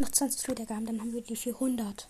Noch 20 Wiedergaben, dann haben wir die 400.